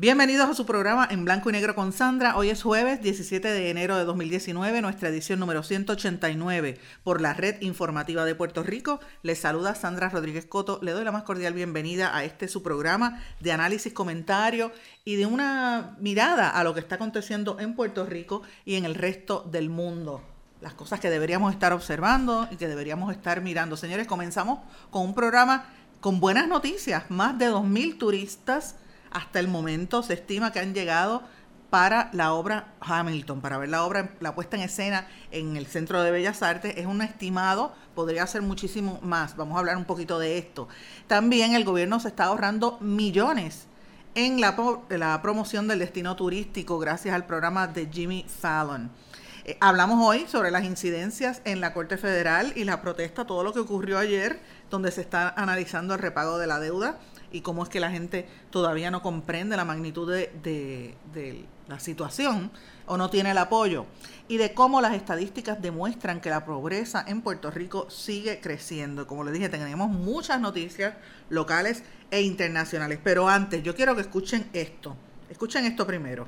Bienvenidos a su programa en blanco y negro con Sandra. Hoy es jueves 17 de enero de 2019, nuestra edición número 189 por la Red Informativa de Puerto Rico. Les saluda Sandra Rodríguez Coto. Le doy la más cordial bienvenida a este su programa de análisis, comentario y de una mirada a lo que está aconteciendo en Puerto Rico y en el resto del mundo. Las cosas que deberíamos estar observando y que deberíamos estar mirando. Señores, comenzamos con un programa con buenas noticias. Más de 2.000 turistas hasta el momento se estima que han llegado para la obra Hamilton, para ver la obra, la puesta en escena en el Centro de Bellas Artes, es un estimado, podría ser muchísimo más. Vamos a hablar un poquito de esto. También el gobierno se está ahorrando millones en la, la promoción del destino turístico gracias al programa de Jimmy Fallon. Eh, hablamos hoy sobre las incidencias en la Corte Federal y la protesta, todo lo que ocurrió ayer, donde se está analizando el repago de la deuda y cómo es que la gente todavía no comprende la magnitud de, la situación o no tiene el apoyo y de cómo las estadísticas demuestran que la pobreza en Puerto Rico sigue creciendo. Como les dije, tenemos muchas noticias locales e internacionales, pero antes yo quiero que escuchen esto. Escuchen esto primero.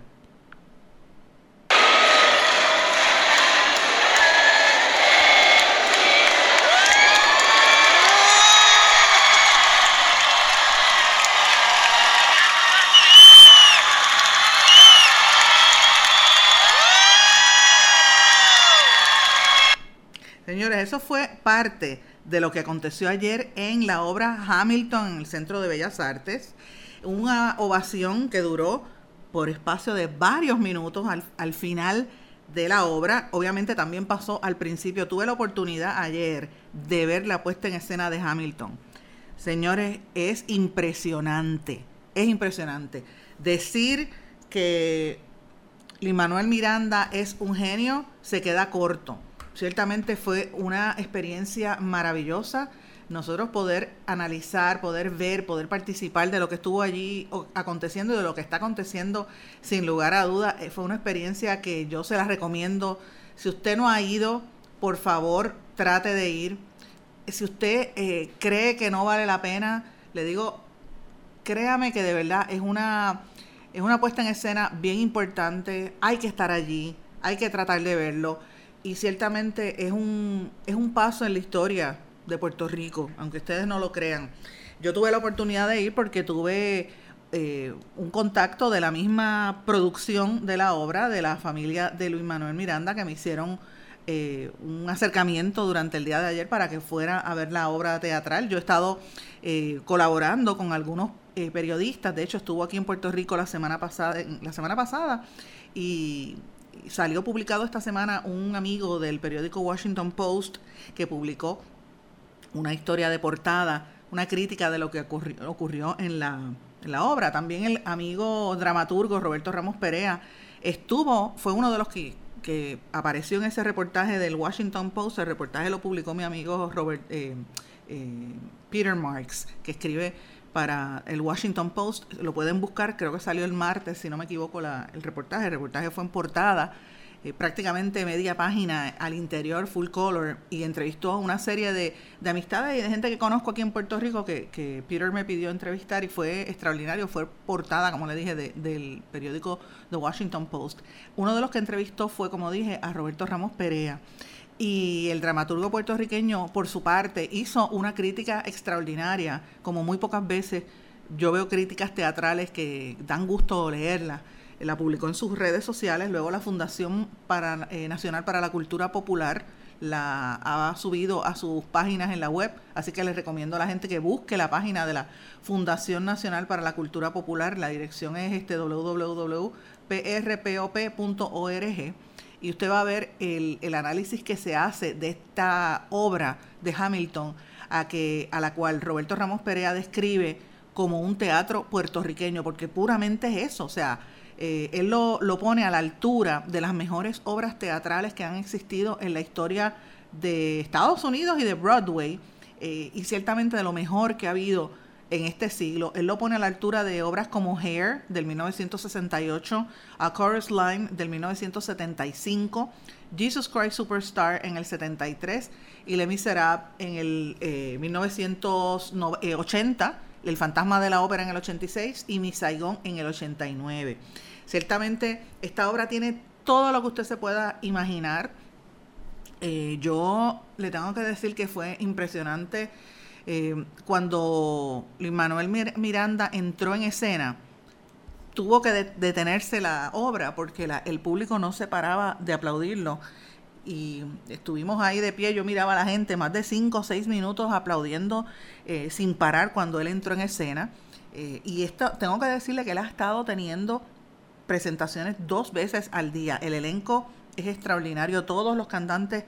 Señores, eso fue parte de lo que aconteció ayer en la obra Hamilton en el Centro de Bellas Artes. Una ovación que duró por espacio de varios minutos al, final de la obra. Obviamente también pasó al principio. Tuve la oportunidad ayer de ver la puesta en escena de Hamilton. Señores, es impresionante. Es impresionante. Decir que Lin Manuel Miranda es un genio se queda corto Ciertamente fue una experiencia maravillosa nosotros poder analizar, poder ver, poder participar de lo que estuvo allí aconteciendo y de lo que está aconteciendo, sin lugar a duda, eh, fue una experiencia que yo se la recomiendo. Si usted no ha ido, por favor, trate de ir. Si usted eh, cree que no vale la pena, le digo, créame que de verdad es una, es una puesta en escena bien importante. Hay que estar allí, hay que tratar de verlo y ciertamente es un, es un paso en la historia de Puerto Rico, aunque ustedes no lo crean. Yo tuve la oportunidad de ir porque tuve eh, un contacto de la misma producción de la obra de la familia de Luis Manuel Miranda que me hicieron eh, un acercamiento durante el día de ayer para que fuera a ver la obra teatral. Yo he estado eh, colaborando con algunos periodistas, de hecho estuvo aquí en Puerto Rico la semana pasada, la semana pasada y salió publicado esta semana un amigo del periódico Washington Post que publicó una historia de portada, una crítica de lo que ocurrió, en, la, obra. También el amigo dramaturgo Roberto Ramos Perea estuvo, fue uno de los que, que apareció en ese reportaje del Washington Post. El reportaje lo publicó mi amigo Robert, eh, eh, Peter Marks, que escribe para el Washington Post. Lo pueden buscar, creo que salió el martes, si no me equivoco, el reportaje. El reportaje fue en portada, eh, prácticamente media página al interior, full color, y entrevistó a una serie de, amistades y de gente que conozco aquí en Puerto Rico que, que, Peter me pidió entrevistar y fue extraordinario. Fue portada, como le dije, del periódico The Washington Post. Uno de los que entrevistó fue, como dije, a Roberto Ramos Perea. Y el dramaturgo puertorriqueño, por su parte, hizo una crítica extraordinaria, como muy pocas veces yo veo críticas teatrales que dan gusto leerla. La publicó en sus redes sociales, luego la Fundación para, eh, Nacional para la Cultura Popular la ha subido a sus páginas en la web, así que les recomiendo a la gente que busque la página de la Fundación Nacional para la Cultura Popular. La dirección es este www.prpop.org y usted va a ver el, el análisis que se hace de esta obra de Hamilton, a, que, a la cual Roberto Ramos Perea describe como un teatro puertorriqueño, porque puramente es eso, o sea, eh, él lo, lo, pone a la altura de las mejores obras teatrales que han existido en la historia de Estados Unidos y de Broadway, eh, y ciertamente de lo mejor que ha habido en este siglo. Él lo pone a la altura de obras como Hair del 1968, A Chorus Line del 1975, Jesus Christ Superstar en el 73 y Les Miserables en el 1980, eh, El Fantasma de la Ópera en el 86 y Mi Saigon en el 89. Ciertamente esta obra tiene todo lo que usted se pueda imaginar. Eh, yo le tengo que decir que fue impresionante eh, cuando Luis Manuel Miranda entró en escena, tuvo que detenerse la obra porque el público no se paraba de aplaudirlo. Y estuvimos ahí de pie, yo miraba a la gente más de cinco o seis minutos aplaudiendo eh, sin parar cuando él entró en escena. Eh, y esto, tengo que decirle que él ha estado teniendo presentaciones dos veces al día. El elenco es extraordinario, todos los cantantes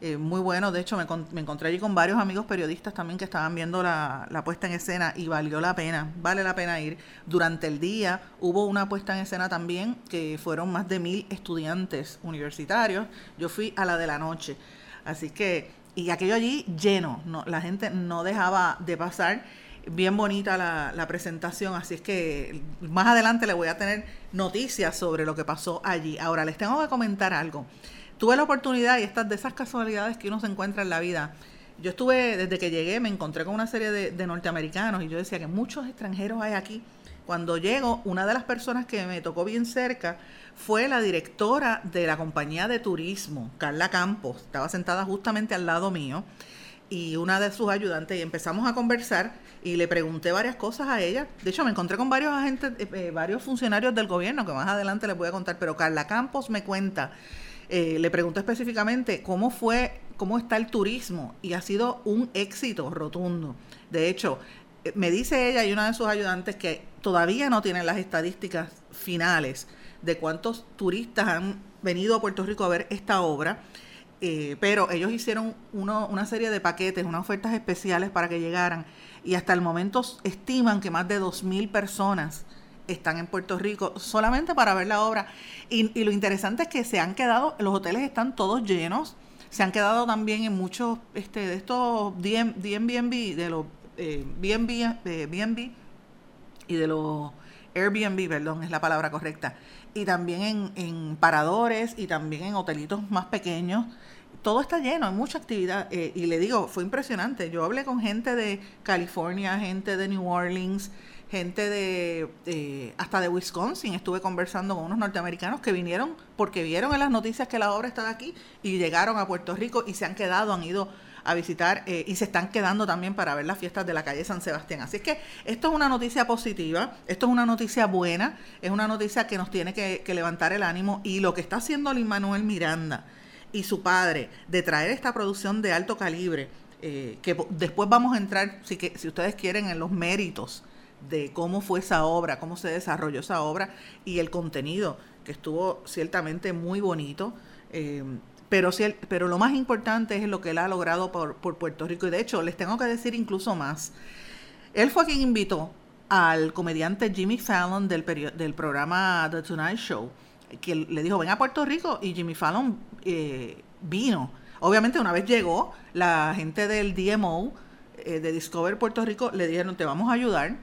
eh, muy bueno. De hecho, me, me, encontré allí con varios amigos periodistas también que estaban viendo la, puesta en escena y valió la pena, vale la pena ir. Durante el día hubo una puesta en escena también que fueron más de mil estudiantes universitarios. Yo fui a la de la noche. Así que, y aquello allí lleno, no, la gente no dejaba de pasar. Bien bonita la, la presentación, así es que más adelante le voy a tener noticias sobre lo que pasó allí. Ahora les tengo que comentar algo tuve la oportunidad y estas de esas casualidades que uno se encuentra en la vida. Yo estuve, desde que llegué, me encontré con una serie de, norteamericanos y yo decía que muchos extranjeros hay aquí. Cuando llego, una de las personas que me tocó bien cerca fue la directora de la compañía de turismo, Carla Campos. Estaba sentada justamente al lado mío y una de sus ayudantes y empezamos a conversar y le pregunté varias cosas a ella. De hecho, me encontré con varios agentes, eh, eh, varios funcionarios del gobierno que más adelante les voy a contar, pero Carla Campos me cuenta eh, le pregunto específicamente cómo fue, cómo está el turismo y ha sido un éxito rotundo. De hecho, eh, me dice ella y una de sus ayudantes que todavía no tienen las estadísticas finales de cuántos turistas han venido a Puerto Rico a ver esta obra, eh, pero ellos hicieron uno, una serie de paquetes, unas ofertas especiales para que llegaran y hasta el momento estiman que más de 2.000 personas están en Puerto Rico solamente para ver la obra. Y, lo interesante es que se han quedado, los hoteles están todos llenos, se han quedado también en muchos este, de estos de los eh, BNB, y de los Airbnb, perdón, es la palabra correcta. Y también en, en paradores y también en hotelitos más pequeños todo está lleno, hay mucha actividad. Eh, y le digo, fue impresionante. Yo hablé con gente de California, gente de New Orleans, gente de, hasta de Wisconsin, estuve conversando con unos norteamericanos que vinieron porque vieron en las noticias que la obra estaba aquí y llegaron a Puerto Rico y se han quedado, han ido a visitar eh, y se están quedando también para ver las fiestas de la calle San Sebastián. Así es que esto es una noticia positiva, esto es una noticia buena, es una noticia que nos tiene que, levantar el ánimo y lo que está haciendo Lin Manuel Miranda y su padre de traer esta producción de alto calibre, eh, que después vamos a entrar, si, que, si ustedes quieren, en los méritos de cómo fue esa obra, cómo se desarrolló esa obra y el contenido, que estuvo ciertamente muy bonito. Eh, pero, pero lo más importante es lo que él ha logrado por, Puerto Rico. Y de hecho, les tengo que decir incluso más. Él fue quien invitó al comediante Jimmy Fallon del, del programa The Tonight Show, que le dijo, ven a Puerto Rico, y Jimmy Fallon eh, vino. Obviamente una vez llegó, la gente del DMO eh, de Discover Puerto Rico le dijeron, te vamos a ayudar,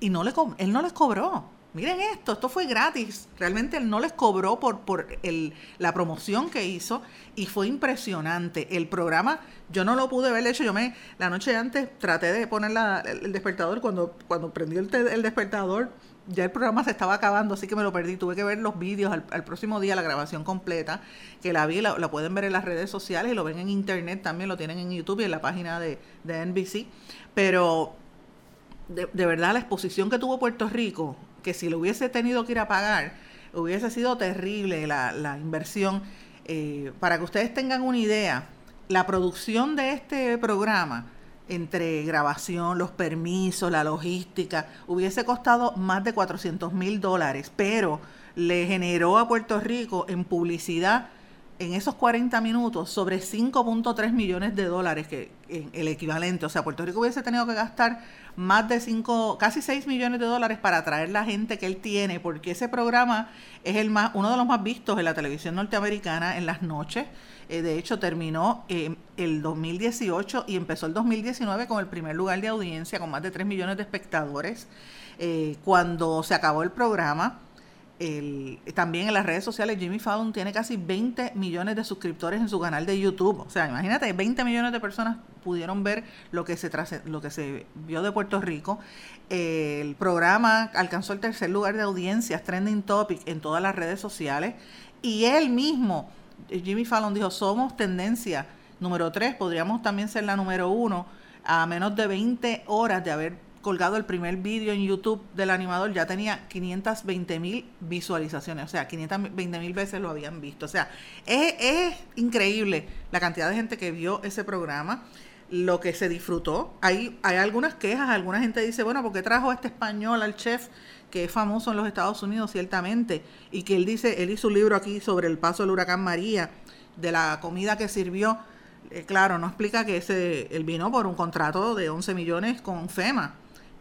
y no le él no les cobró. Miren esto, esto fue gratis. Realmente él no les cobró por, por el, la promoción que hizo y fue impresionante. El programa, yo no lo pude ver, de hecho yo me, la noche antes traté de poner el, despertador, cuando, cuando prendió el, el, despertador, ya el programa se estaba acabando, así que me lo perdí. Tuve que ver los vídeos al, próximo día, la grabación completa, que la vi, la, la, pueden ver en las redes sociales y lo ven en internet también, lo tienen en YouTube y en la página de, de NBC. Pero de, verdad la exposición que tuvo Puerto Rico, que si lo hubiese tenido que ir a pagar, hubiese sido terrible la, inversión. Eh, para que ustedes tengan una idea, la producción de este programa, entre grabación, los permisos, la logística, hubiese costado más de 400 mil dólares, pero le generó a Puerto Rico en publicidad en esos 40 minutos sobre 5.3 millones de dólares, que el equivalente, o sea, Puerto Rico hubiese tenido que gastar más de 5, casi 6 millones de dólares para atraer la gente que él tiene, porque ese programa es el más, uno de los más vistos en la televisión norteamericana en las noches. Eh, de hecho, terminó eh, el 2018 y empezó el 2019 con el primer lugar de audiencia, con más de 3 millones de espectadores. Eh, cuando se acabó el programa, también en las redes sociales Jimmy Fallon tiene casi 20 millones de suscriptores en su canal de YouTube. O sea, imagínate, 20 millones de personas pudieron ver lo que se, lo que se vio de Puerto Rico. el programa alcanzó el tercer lugar de audiencias, trending topic en todas las redes sociales. Y él mismo, Jimmy Fallon, dijo, somos tendencia número 3, podríamos también ser la número 1 a menos de 20 horas de haber colgado el primer vídeo en YouTube del animador, ya tenía 520 mil visualizaciones, o sea, 520 mil veces lo habían visto. O sea, es, increíble la cantidad de gente que vio ese programa, lo que se disfrutó. Hay, hay algunas quejas, alguna gente dice, bueno, ¿por qué trajo este español al chef que es famoso en los Estados Unidos, ciertamente? Y que él dice, él hizo un libro aquí sobre el paso del huracán María, de la comida que sirvió. Eh, claro, no explica que ese, él vino por un contrato de 11 millones con FEMA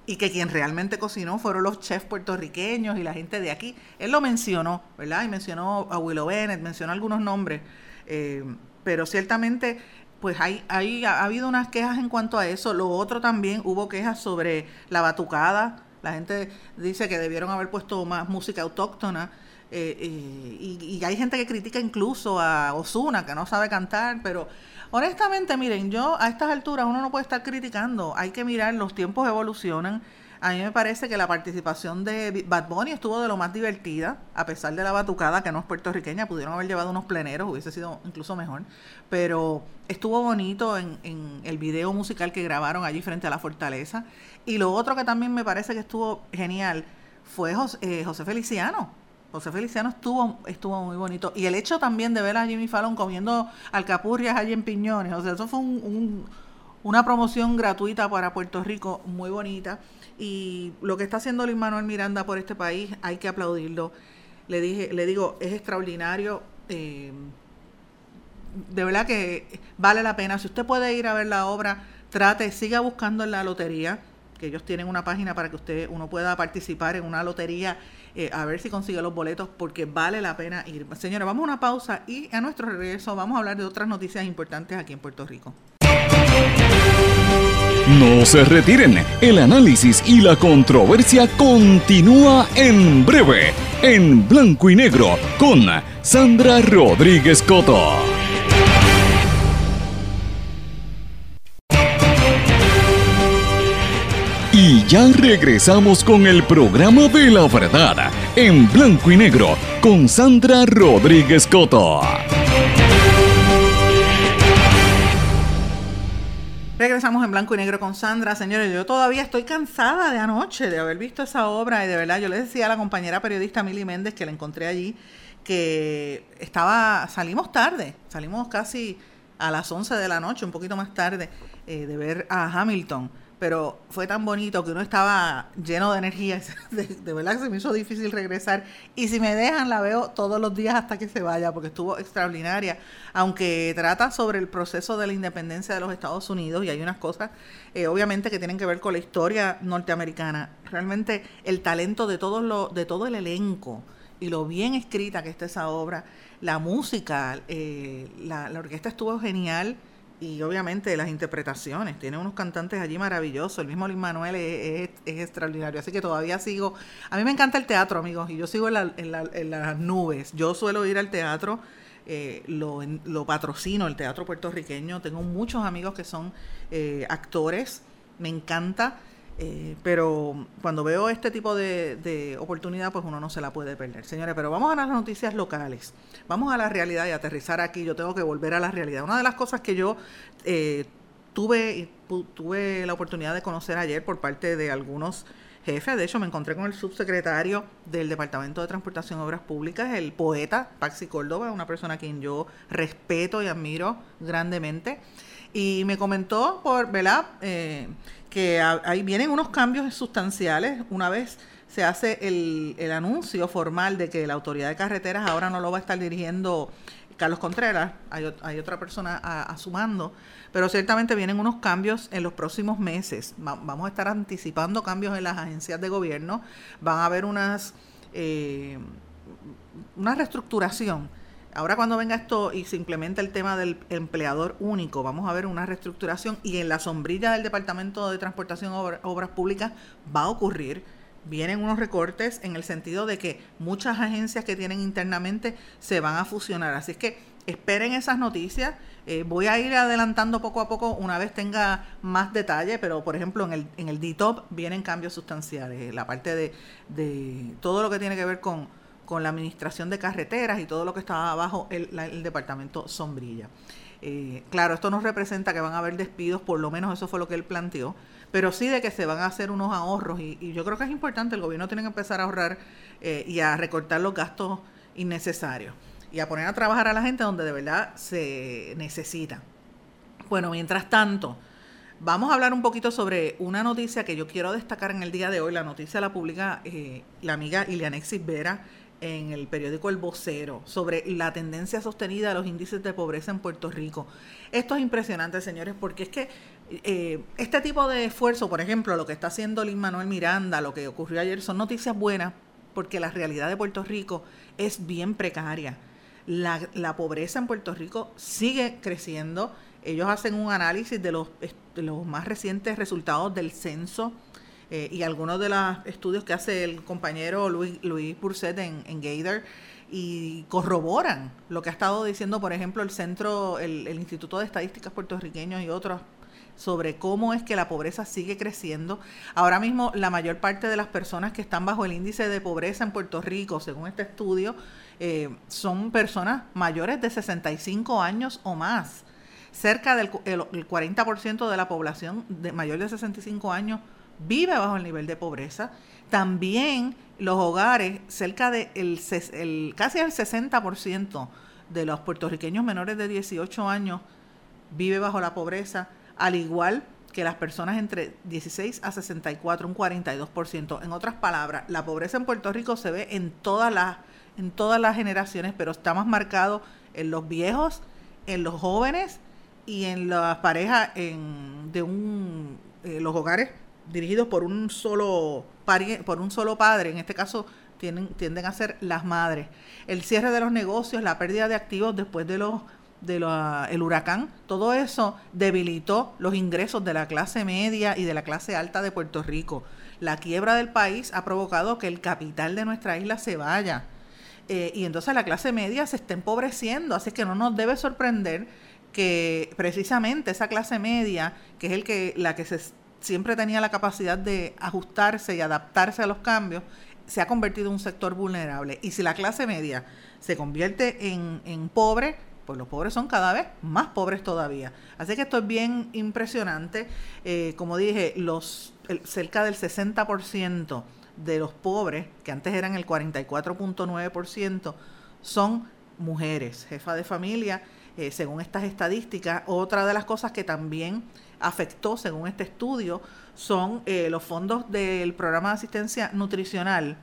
y que quien realmente cocinó fueron los chefs puertorriqueños y la gente de aquí. Él lo mencionó, ¿verdad? Y mencionó a Willow Bennett, mencionó algunos nombres, eh, pero ciertamente pues hay, hay, ha habido unas quejas en cuanto a eso. Lo otro también, hubo quejas sobre la batucada. La gente dice que debieron haber puesto más música autóctona. Eh, eh, y, y, hay gente que critica incluso a Osuna, que no sabe cantar, pero Honestamente, miren, yo a estas alturas uno no puede estar criticando, hay que mirar, los tiempos evolucionan. A mí me parece que la participación de Bad Bunny estuvo de lo más divertida, a pesar de la batucada, que no es puertorriqueña, pudieron haber llevado unos pleneros, hubiese sido incluso mejor, pero estuvo bonito en, el video musical que grabaron allí frente a la fortaleza. Y lo otro que también me parece que estuvo genial fue eh, José Feliciano José Feliciano estuvo, estuvo muy bonito. Y el hecho también de ver a Jimmy Fallon comiendo alcapurrias allí en Piñones, o sea, eso fue un, una promoción gratuita para Puerto Rico, muy bonita. Y lo que está haciendo Luis Manuel Miranda por este país, hay que aplaudirlo. Le dije, le digo, es extraordinario. Eh, de verdad que vale la pena. Si usted puede ir a ver la obra, trate, siga buscando en la lotería, que ellos tienen una página para que usted uno pueda participar en una lotería eh, a ver si consigue los boletos porque vale la pena ir. Señora, vamos a una pausa y a nuestro regreso vamos a hablar de otras noticias importantes aquí en Puerto Rico. No se retiren, el análisis y la controversia continúa en breve, en blanco y negro, con Sandra Rodríguez Coto. Ya regresamos con el programa de la verdad, en blanco y negro, con Sandra Rodríguez Coto. Regresamos en blanco y negro con Sandra. Señores, yo todavía estoy cansada de anoche de haber visto esa obra y de verdad yo le decía a la compañera periodista Mili Méndez que la encontré allí que estaba, salimos tarde, salimos casi a las 11 de la noche, un poquito más tarde, eh, de ver a Hamilton pero fue tan bonito que uno estaba lleno de energía, de, verdad que se me hizo difícil regresar. Y si me dejan, la veo todos los días hasta que se vaya, porque estuvo extraordinaria. Aunque trata sobre el proceso de la independencia de los Estados Unidos, y hay unas cosas, eh, obviamente, que tienen que ver con la historia norteamericana. Realmente el talento de, todo lo, de todo el elenco y lo bien escrita que está esa obra, la música, eh, la orquesta estuvo genial y obviamente las interpretaciones. Tiene unos cantantes allí maravillosos. El mismo Luis Manuel es, extraordinario. Así que todavía sigo. A mí me encanta el teatro, amigos, y yo sigo en, en, las nubes. Yo suelo ir al teatro, eh, lo, lo, patrocino, el teatro puertorriqueño. Tengo muchos amigos que son eh, actores. Me encanta. Eh, pero cuando veo este tipo de, oportunidad, pues uno no se la puede perder. Señores, pero vamos a las noticias locales. Vamos a la realidad y aterrizar aquí. Yo tengo que volver a la realidad. Una de las cosas que yo eh, tuve, tuve la oportunidad de conocer ayer por parte de algunos jefes, de hecho me encontré con el subsecretario del Departamento de Transportación y Obras Públicas, el poeta Paxi Córdoba, una persona a quien yo respeto y admiro grandemente. Y me comentó por, ¿verdad? Eh, que ahí vienen unos cambios sustanciales una vez se hace el, el, anuncio formal de que la autoridad de carreteras ahora no lo va a estar dirigiendo Carlos Contreras, hay, otra persona a, su mando, pero ciertamente vienen unos cambios en los próximos meses. vamos a estar anticipando cambios en las agencias de gobierno, van a haber unas, eh, una reestructuración. Ahora cuando venga esto y se implementa el tema del empleador único, vamos a ver una reestructuración y en la sombrilla del Departamento de Transportación Obras Públicas va a ocurrir vienen unos recortes en el sentido de que muchas agencias que tienen internamente se van a fusionar. Así es que esperen esas noticias. Eh, voy a ir adelantando poco a poco una vez tenga más detalle, pero por ejemplo en el, en el DTOP vienen cambios sustanciales. La parte de, de todo lo que tiene que ver con, con la administración de carreteras y todo lo que está abajo el, el departamento sombrilla. Eh, claro, esto no representa que van a haber despidos, por lo menos eso fue lo que él planteó pero sí de que se van a hacer unos ahorros y, yo creo que es importante, el gobierno tiene que empezar a ahorrar eh, y a recortar los gastos innecesarios y a poner a trabajar a la gente donde de verdad se necesita. Bueno, mientras tanto, vamos a hablar un poquito sobre una noticia que yo quiero destacar en el día de hoy. La noticia la publica eh, la amiga Ilianexis Vera en el periódico El Vocero sobre la tendencia sostenida de los índices de pobreza en Puerto Rico. Esto es impresionante, señores, porque es que eh, este tipo de esfuerzo, por ejemplo, lo que está haciendo Lin Manuel Miranda, lo que ocurrió ayer, son noticias buenas porque la realidad de Puerto Rico es bien precaria. La, la pobreza en Puerto Rico sigue creciendo. Ellos hacen un análisis de los, de los más recientes resultados del censo eh, y algunos de los estudios que hace el compañero Luis, Luis Burset en, en Gator y corroboran lo que ha estado diciendo, por ejemplo, el Centro, el, el Instituto de Estadísticas Puertorriqueños y otros sobre cómo es que la pobreza sigue creciendo. Ahora mismo la mayor parte de las personas que están bajo el índice de pobreza en Puerto Rico, según este estudio, eh, son personas mayores de 65 años o más. Cerca del el, 40% de la población de mayor de 65 años vive bajo el nivel de pobreza. También los hogares, cerca de el, casi el 60% de los puertorriqueños menores de 18 años vive bajo la pobreza al igual que las personas entre 16 a 64, un 42%. En otras palabras, la pobreza en Puerto Rico se ve en todas las, en todas las generaciones, pero está más marcado en los viejos, en los jóvenes y en las parejas en, de un, eh, los hogares dirigidos por un solo por un solo padre, en este caso tienden, tienden a ser las madres. El cierre de los negocios, la pérdida de activos después de los del el huracán, todo eso debilitó los ingresos de la clase media y de la clase alta de Puerto Rico. La quiebra del país ha provocado que el capital de nuestra isla se vaya. Eh, y entonces la clase media se está empobreciendo, así que no nos debe sorprender que precisamente esa clase media, que es el que, la que se, siempre tenía la capacidad de ajustarse y adaptarse a los cambios, se ha convertido en un sector vulnerable. Y si la clase media se convierte en, en pobre, pues los pobres son cada vez más pobres todavía. Así que esto es bien impresionante. Eh, como dije, los cerca del 60% de los pobres, que antes eran el 44.9%, son mujeres, jefa de familia, eh, según estas estadísticas. Otra de las cosas que también afectó, según este estudio, son eh, los fondos del programa de asistencia nutricional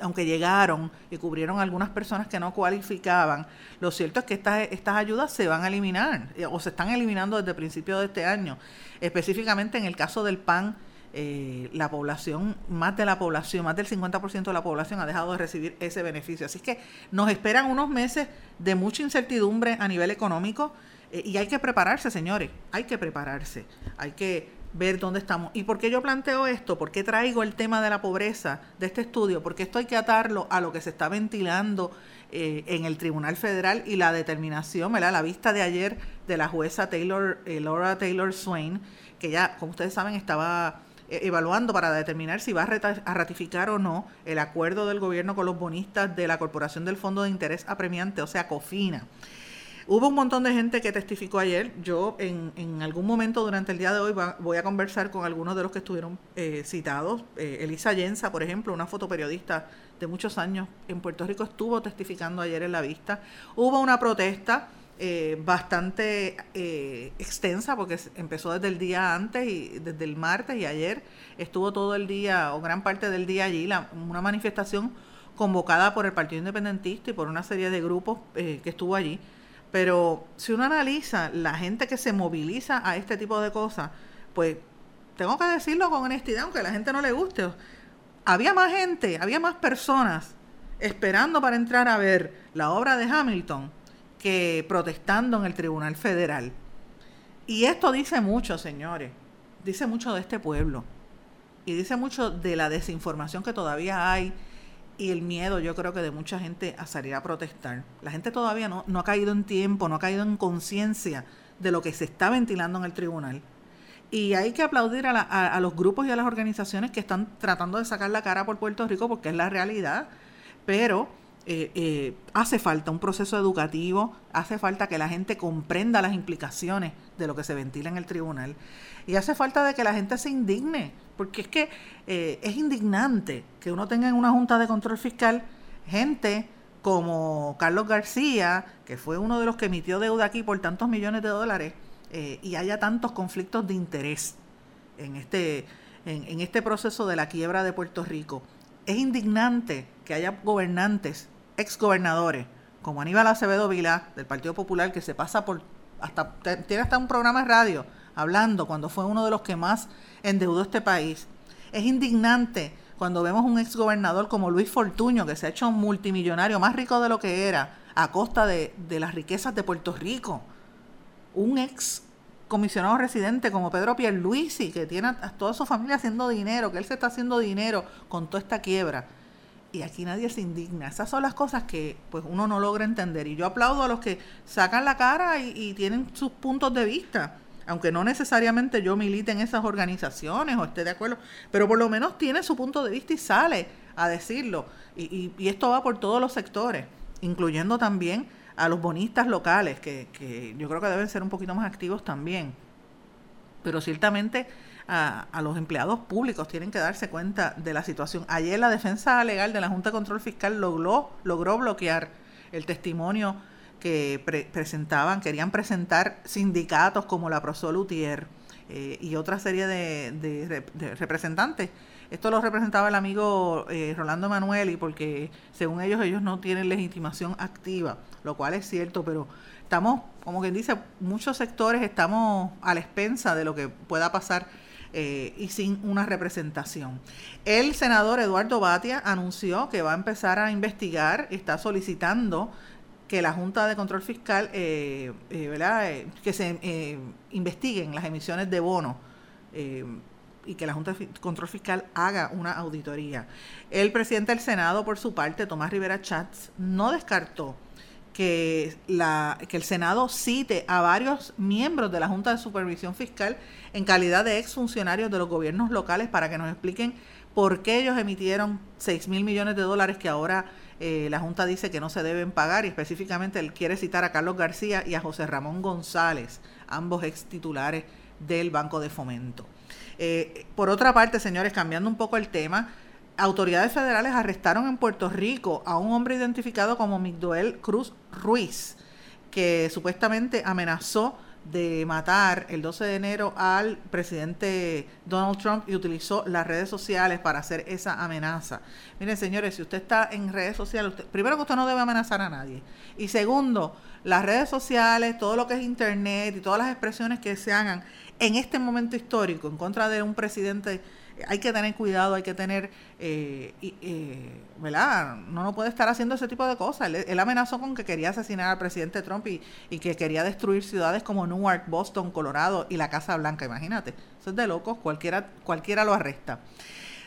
aunque llegaron y cubrieron algunas personas que no cualificaban, lo cierto es que estas, estas ayudas se van a eliminar eh, o se están eliminando desde el principio de este año. Específicamente en el caso del PAN, eh, la población, más de la población, más del 50% de la población ha dejado de recibir ese beneficio. Así que nos esperan unos meses de mucha incertidumbre a nivel económico eh, y hay que prepararse, señores, hay que prepararse, hay que ver dónde estamos. ¿Y por qué yo planteo esto? ¿Por qué traigo el tema de la pobreza de este estudio? Porque esto hay que atarlo a lo que se está ventilando eh, en el Tribunal Federal y la determinación, ¿verdad? la vista de ayer de la jueza Taylor, eh, Laura Taylor Swain, que ya, como ustedes saben, estaba eh, evaluando para determinar si va a ratificar o no el acuerdo del gobierno con los bonistas de la Corporación del Fondo de Interés Apremiante, o sea, COFINA. Hubo un montón de gente que testificó ayer. Yo en, en algún momento durante el día de hoy voy a conversar con algunos de los que estuvieron eh, citados. Eh, Elisa Yenza, por ejemplo, una fotoperiodista de muchos años en Puerto Rico, estuvo testificando ayer en la vista. Hubo una protesta eh, bastante extensa porque empezó desde el día antes y desde el martes y ayer estuvo todo el día o gran parte del día allí, una manifestación convocada por el Partido Independentista y por una serie de grupos eh, que estuvo allí. Pero si uno analiza la gente que se moviliza a este tipo de cosas, pues tengo que decirlo con honestidad, aunque a la gente no le guste. Había más gente, había más personas esperando para entrar a ver la obra de Hamilton que protestando en el Tribunal Federal. Y esto dice mucho, señores, dice mucho de este pueblo y dice mucho de la desinformación que todavía hay y el miedo, yo creo que de mucha gente a salir a protestar. La gente todavía no, no ha caído en tiempo, no ha caído en conciencia de lo que se está ventilando en el tribunal. Y hay que aplaudir a, a, los grupos y a las organizaciones que están tratando de sacar la cara por Puerto Rico porque es la realidad. Pero eh, eh, hace falta un proceso educativo, hace falta que la gente comprenda las implicaciones de lo que se ventila en el tribunal y hace falta de que la gente se indigne, porque es que eh, es indignante que uno tenga en una junta de control fiscal gente como Carlos García, que fue uno de los que emitió deuda aquí por tantos millones de dólares, y haya tantos conflictos de interés en este, en este proceso de la quiebra de Puerto Rico. Es indignante que haya gobernantes exgobernadores, como Aníbal Acevedo Vila, del Partido Popular, que se pasa por, hasta, tiene hasta un programa de radio hablando cuando fue uno de los que más endeudó este país. Es indignante cuando vemos un exgobernador como Luis Fortuño, que se ha hecho multimillonario más rico de lo que era, a costa de, de las riquezas de Puerto Rico. Un ex comisionado residente como Pedro Pierluisi, que tiene a toda su familia haciendo dinero, que él se está haciendo dinero con toda esta quiebra y aquí nadie se indigna. Esas son las cosas que pues uno no logra entender. Y yo aplaudo a los que sacan la cara y, tienen sus puntos de vista, aunque no necesariamente yo milite en esas organizaciones o esté de acuerdo, pero por lo menos tiene su punto de vista y sale a decirlo. Y, y, esto va por todos los sectores, incluyendo también a los bonistas locales, que, que yo creo que deben ser un poquito más activos también. Pero ciertamente a, los empleados públicos, tienen que darse cuenta de la situación. Ayer la defensa legal de la Junta de Control Fiscal logró, logró bloquear el testimonio que presentaban, querían presentar sindicatos como la Prosol eh, y otra serie de, representantes. Esto lo representaba el amigo eh, Rolando Manueli porque según ellos ellos no tienen legitimación activa, lo cual es cierto, pero estamos, como quien dice, muchos sectores estamos a la expensa de lo que pueda pasar eh, y sin una representación. El senador Eduardo Batia anunció que va a empezar a investigar, está solicitando que la Junta de Control Fiscal, eh, eh, que se investiguen las emisiones de bonos y que la Junta de Control Fiscal haga una auditoría. El presidente del Senado, por su parte, Tomás Rivera Chats, no descartó que, la, que el Senado cite a varios miembros de la Junta de Supervisión Fiscal en calidad de exfuncionarios de los gobiernos locales para que nos expliquen por qué ellos emitieron 6 mil millones de dólares que ahora eh, la Junta dice que no se deben pagar y específicamente él quiere citar a Carlos García y a José Ramón González, ambos ex titulares del Banco de Fomento. Eh, por otra parte, señores, cambiando un poco el tema, autoridades federales arrestaron en Puerto Rico a un hombre identificado como Miguel Cruz Ruiz, que supuestamente amenazó de matar el 12 de enero al presidente Donald Trump y utilizó las redes sociales para hacer esa amenaza. Miren, señores, si usted está en redes sociales, primero que usted no debe amenazar a nadie. Y segundo, las redes sociales, todo lo que es internet y todas las expresiones que se hagan en este momento histórico en contra de un presidente hay que tener cuidado, hay que tener, eh, eh, ¿verdad? No, no puede estar haciendo ese tipo de cosas. Él, amenazó con que quería asesinar al presidente Trump y, y, que quería destruir ciudades como Newark, Boston, Colorado y la Casa Blanca, imagínate. Eso es de locos, cualquiera, cualquiera lo arresta.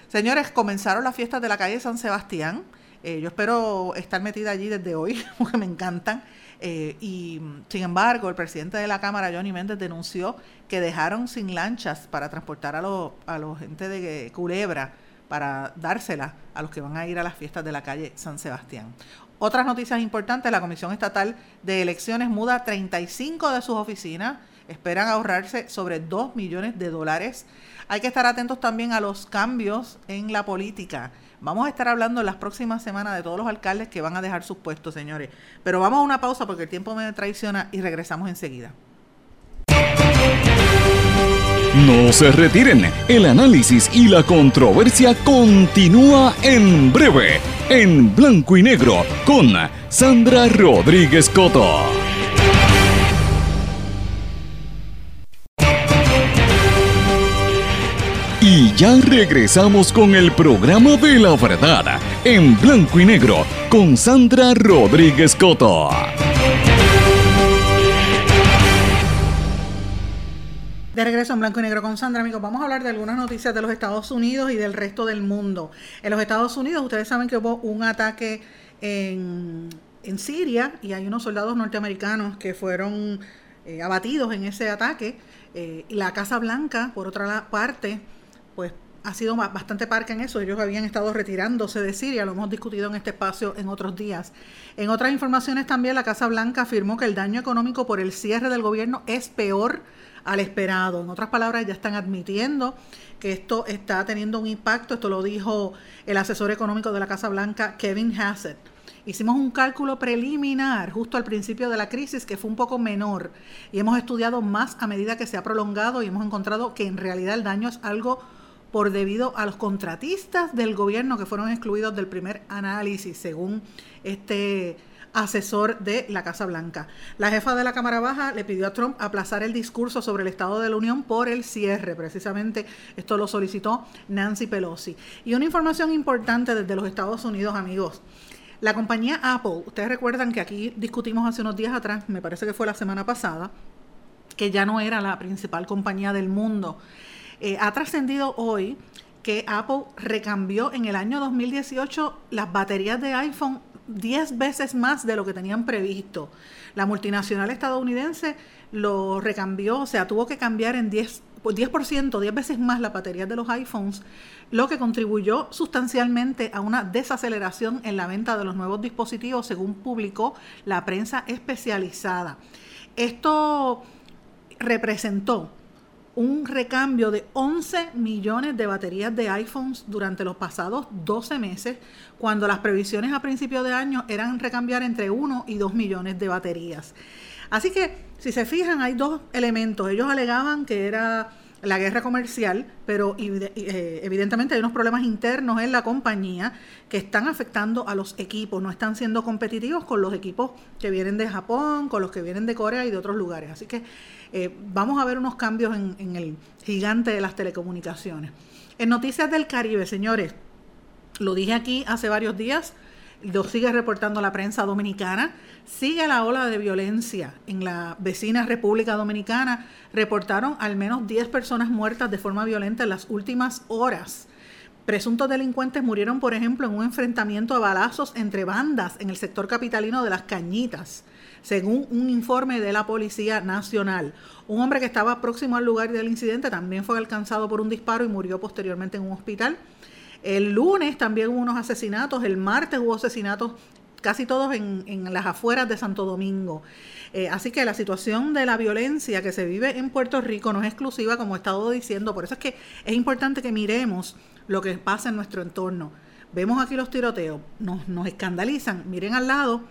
Señores, comenzaron las fiestas de la calle San Sebastián. Eh, yo espero estar metida allí desde hoy, porque me encantan. Eh, y sin embargo, el presidente de la Cámara, Johnny Méndez, denunció que dejaron sin lanchas para transportar a los a los gente de Culebra para dársela a los que van a ir a las fiestas de la calle San Sebastián. Otras noticias importantes, la Comisión Estatal de Elecciones muda 35 de sus oficinas, esperan ahorrarse sobre 2 millones de dólares. Hay que estar atentos también a los cambios en la política. Vamos a estar hablando las próximas semanas de todos los alcaldes que van a dejar sus puestos, señores. Pero vamos a una pausa porque el tiempo me traiciona y regresamos enseguida. No se retiren, el análisis y la controversia continúa en breve en blanco y negro con Sandra Rodríguez Coto. Y ya regresamos con el programa de la verdad en blanco y negro con Sandra Rodríguez Coto. De regreso en blanco y negro con Sandra, amigos, vamos a hablar de algunas noticias de los Estados Unidos y del resto del mundo. En los Estados Unidos, ustedes saben que hubo un ataque en, Siria y hay unos soldados norteamericanos que fueron eh, abatidos en ese ataque. Eh, la Casa Blanca, por otra parte, ha sido bastante parca en eso. Ellos habían estado retirándose de Siria, lo hemos discutido en este espacio en otros días. En otras informaciones también la Casa Blanca afirmó que el daño económico por el cierre del gobierno es peor al esperado. En otras palabras, ya están admitiendo que esto está teniendo un impacto. Esto lo dijo el asesor económico de la Casa Blanca, Kevin Hassett. Hicimos un cálculo preliminar justo al principio de la crisis que fue un poco menor y hemos estudiado más a medida que se ha prolongado y hemos encontrado que en realidad el daño es algo por debido a los contratistas del gobierno que fueron excluidos del primer análisis, según este asesor de la Casa Blanca. La jefa de la Cámara Baja le pidió a Trump aplazar el discurso sobre el Estado de la Unión por el cierre. Precisamente esto lo solicitó Nancy Pelosi. Y una información importante desde los Estados Unidos, amigos. La compañía Apple, ustedes recuerdan que aquí discutimos hace unos días atrás, me parece que fue la semana pasada, que ya no era la principal compañía del mundo eh, ha trascendido hoy que Apple recambió en el año 2018 las baterías de iPhone 10 veces más de lo que tenían previsto. La multinacional estadounidense lo recambió, o sea, tuvo que cambiar en 10, 10%, 10 veces más las baterías de los iPhones, lo que contribuyó sustancialmente a una desaceleración en la venta de los nuevos dispositivos, según publicó la prensa especializada. Esto representó un recambio de 11 millones de baterías de iPhones durante los pasados 12 meses, cuando las previsiones a principio de año eran recambiar entre 1 y 2 millones de baterías. Así que, si se fijan, hay dos elementos. Ellos alegaban que era la guerra comercial, pero eh, evidentemente hay unos problemas internos en la compañía que están afectando a los equipos, no están siendo competitivos con los equipos que vienen de Japón, con los que vienen de Corea y de otros lugares. Así que eh, vamos a ver unos cambios en, en el gigante de las telecomunicaciones. En Noticias del Caribe, señores, lo dije aquí hace varios días, lo sigue reportando la prensa dominicana, sigue la ola de violencia en la vecina República Dominicana. Reportaron al menos 10 personas muertas de forma violenta en las últimas horas. Presuntos delincuentes murieron, por ejemplo, en un enfrentamiento a balazos entre bandas en el sector capitalino de Las Cañitas, según un informe de la Policía Nacional. Un hombre que estaba próximo al lugar del incidente también fue alcanzado por un disparo y murió posteriormente en un hospital. El lunes también hubo unos asesinatos, el martes hubo asesinatos casi todos en, las afueras de Santo Domingo. Eh, así que la situación de la violencia que se vive en Puerto Rico no es exclusiva, como he estado diciendo, por eso es que es importante que miremos lo que pasa en nuestro entorno. Vemos aquí los tiroteos, nos, nos escandalizan, miren al lado,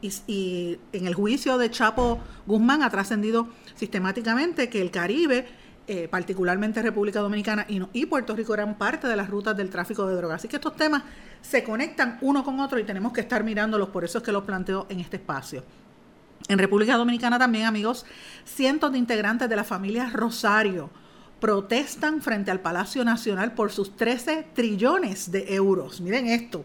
y, en el juicio de Chapo Guzmán ha trascendido sistemáticamente que el Caribe eh, particularmente República Dominicana y, y Puerto Rico eran parte de las rutas del tráfico de drogas. Así que estos temas se conectan uno con otro y tenemos que estar mirándolos, por eso es que los planteo en este espacio. En República Dominicana también, amigos, cientos de integrantes de la familia Rosario protestan frente al Palacio Nacional por sus 13 trillones de euros. Miren esto.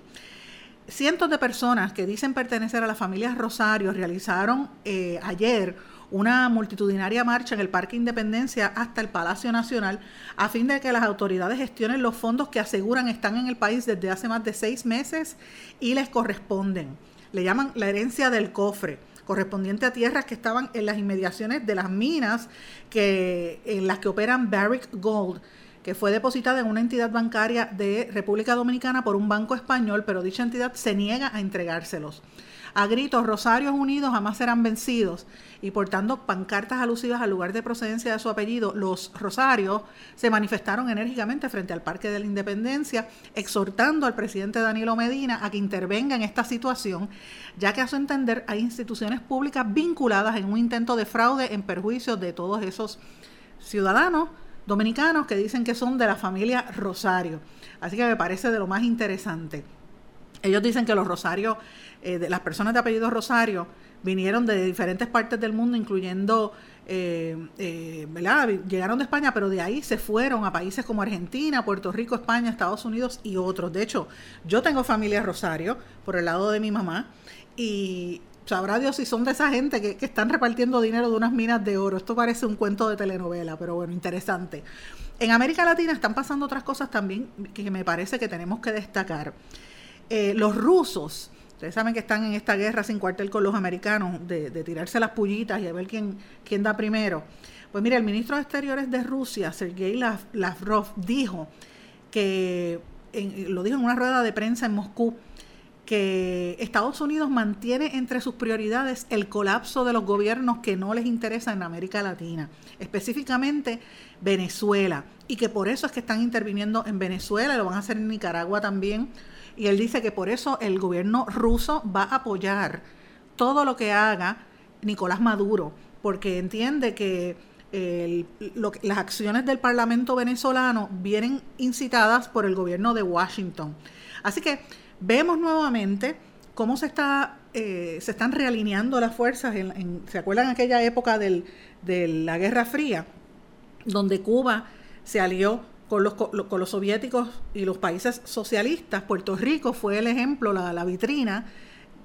Cientos de personas que dicen pertenecer a la familia Rosario realizaron eh, ayer una multitudinaria marcha en el Parque Independencia hasta el Palacio Nacional a fin de que las autoridades gestionen los fondos que aseguran están en el país desde hace más de seis meses y les corresponden. Le llaman la herencia del cofre correspondiente a tierras que estaban en las inmediaciones de las minas que, en las que operan Barrick Gold, que fue depositada en una entidad bancaria de República Dominicana por un banco español, pero dicha entidad se niega a entregárselos. A gritos Rosarios Unidos jamás serán vencidos y portando pancartas alusivas al lugar de procedencia de su apellido, los Rosarios se manifestaron enérgicamente frente al Parque de la Independencia, exhortando al presidente Danilo Medina a que intervenga en esta situación, ya que a su entender hay instituciones públicas vinculadas en un intento de fraude en perjuicio de todos esos ciudadanos dominicanos que dicen que son de la familia Rosario. Así que me parece de lo más interesante. Ellos dicen que los Rosarios, eh, las personas de apellido Rosario, vinieron de diferentes partes del mundo, incluyendo, eh, eh, ¿verdad? Llegaron de España, pero de ahí se fueron a países como Argentina, Puerto Rico, España, Estados Unidos y otros. De hecho, yo tengo familia Rosario por el lado de mi mamá y sabrá Dios si son de esa gente que, que están repartiendo dinero de unas minas de oro. Esto parece un cuento de telenovela, pero bueno, interesante. En América Latina están pasando otras cosas también que me parece que tenemos que destacar. Eh, los rusos, ustedes saben que están en esta guerra sin cuartel con los americanos, de, tirarse las pullitas y a ver quién, quién da primero. Pues mira, el ministro de Exteriores de Rusia, Sergei Lavrov, dijo que, lo dijo en una rueda de prensa en Moscú, que Estados Unidos mantiene entre sus prioridades el colapso de los gobiernos que no les interesa en América Latina, específicamente Venezuela, y que por eso es que están interviniendo en Venezuela, lo van a hacer en Nicaragua también, y él dice que por eso el gobierno ruso va a apoyar todo lo que haga Nicolás Maduro, porque entiende que las acciones del Parlamento venezolano vienen incitadas por el gobierno de Washington. Así que vemos nuevamente cómo se está eh, se están realineando las fuerzas. ¿Se acuerdan aquella época de la Guerra Fría? Donde Cuba se alió con los, con los soviéticos y los países socialistas. Puerto Rico fue el ejemplo, la, la vitrina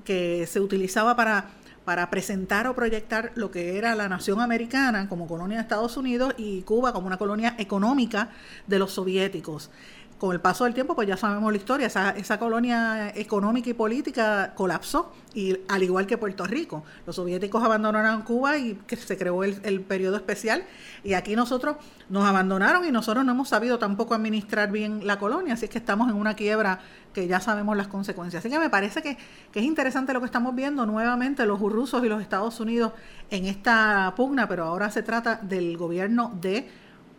que se utilizaba para, para presentar o proyectar lo que era la nación americana como colonia de Estados Unidos y Cuba como una colonia económica de los soviéticos con el paso del tiempo, pues ya sabemos la historia, esa, colonia económica y política colapsó, y al igual que Puerto Rico. Los soviéticos abandonaron Cuba y que se creó el, el, periodo especial, y aquí nosotros nos abandonaron y nosotros no hemos sabido tampoco administrar bien la colonia, así es que estamos en una quiebra que ya sabemos las consecuencias. Así que me parece que, que es interesante lo que estamos viendo nuevamente los rusos y los Estados Unidos en esta pugna, pero ahora se trata del gobierno de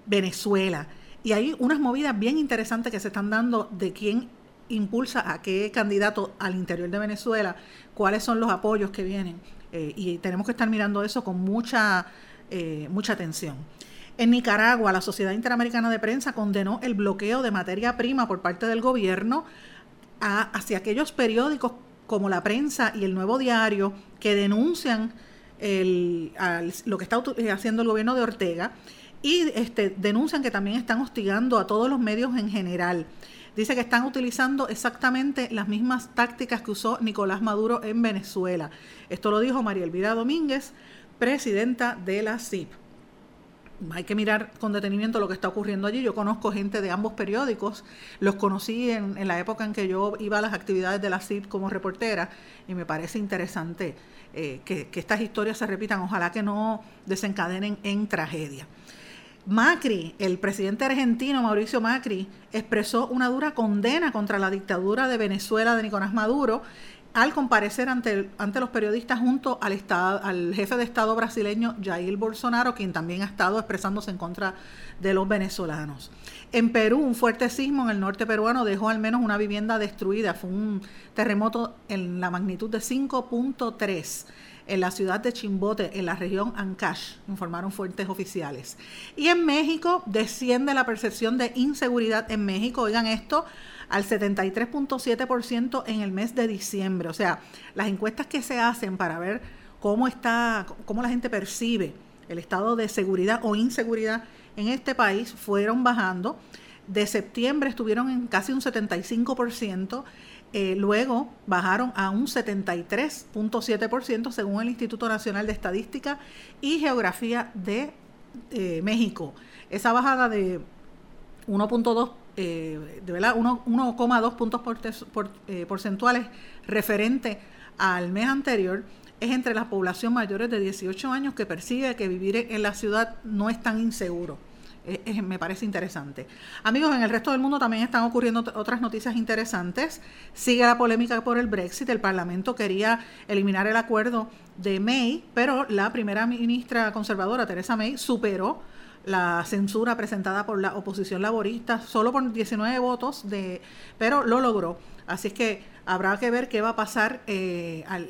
Venezuela. Y hay unas movidas bien interesantes que se están dando de quién impulsa a qué candidato al interior de Venezuela, cuáles son los apoyos que vienen. Eh, y tenemos que estar mirando eso con mucha, eh, mucha atención. En Nicaragua, la Sociedad Interamericana de Prensa condenó el bloqueo de materia prima por parte del gobierno hacia aquellos periódicos como La Prensa y El Nuevo Diario que denuncian lo que está haciendo el gobierno de Ortega y este, denuncian que también están hostigando a todos los medios en general. Dice que están utilizando exactamente las mismas tácticas que usó Nicolás Maduro en Venezuela. Esto lo dijo María Elvira Domínguez, presidenta de la CIP. Hay que mirar con detenimiento lo que está ocurriendo allí. Yo conozco gente de ambos periódicos, los conocí en, la época en que yo iba a las actividades de la CIP como reportera y me parece interesante eh, que estas historias se repitan. Ojalá que no desencadenen en tragedia. Macri, el presidente argentino Mauricio Macri, expresó una dura condena contra la dictadura de Venezuela de Nicolás Maduro al comparecer ante, ante los periodistas junto al, estado, al jefe de Estado brasileño Jair Bolsonaro, quien también ha estado expresándose en contra de los venezolanos. En Perú, un fuerte sismo en el norte peruano dejó al menos una vivienda destruida. Fue un terremoto en la magnitud de 5.3 en la ciudad de Chimbote, en la región Ancash, informaron fuentes oficiales. Y en México desciende la percepción de inseguridad en México, oigan esto, al 73.7% en el mes de diciembre. O sea, las encuestas que se hacen para ver cómo está, cómo la gente percibe el estado de seguridad o inseguridad en este país fueron bajando. De septiembre estuvieron en casi un 75%, eh, luego bajaron a un 73.7% según el Instituto Nacional de Estadística y Geografía de eh, México. Esa bajada de 1.2 eh, de verdad 1,2 puntos porcentuales referente al mes anterior es entre la población mayores de 18 años que percibe que vivir en la ciudad no es tan inseguro me parece interesante. Amigos, en el resto del mundo también están ocurriendo otras noticias interesantes. Sigue la polémica por el Brexit. El Parlamento quería eliminar el acuerdo de May, pero la primera ministra conservadora, Teresa May, superó la censura presentada por la oposición laborista solo por 19 votos, de, pero lo logró. Así que habrá que ver qué va a pasar eh, al,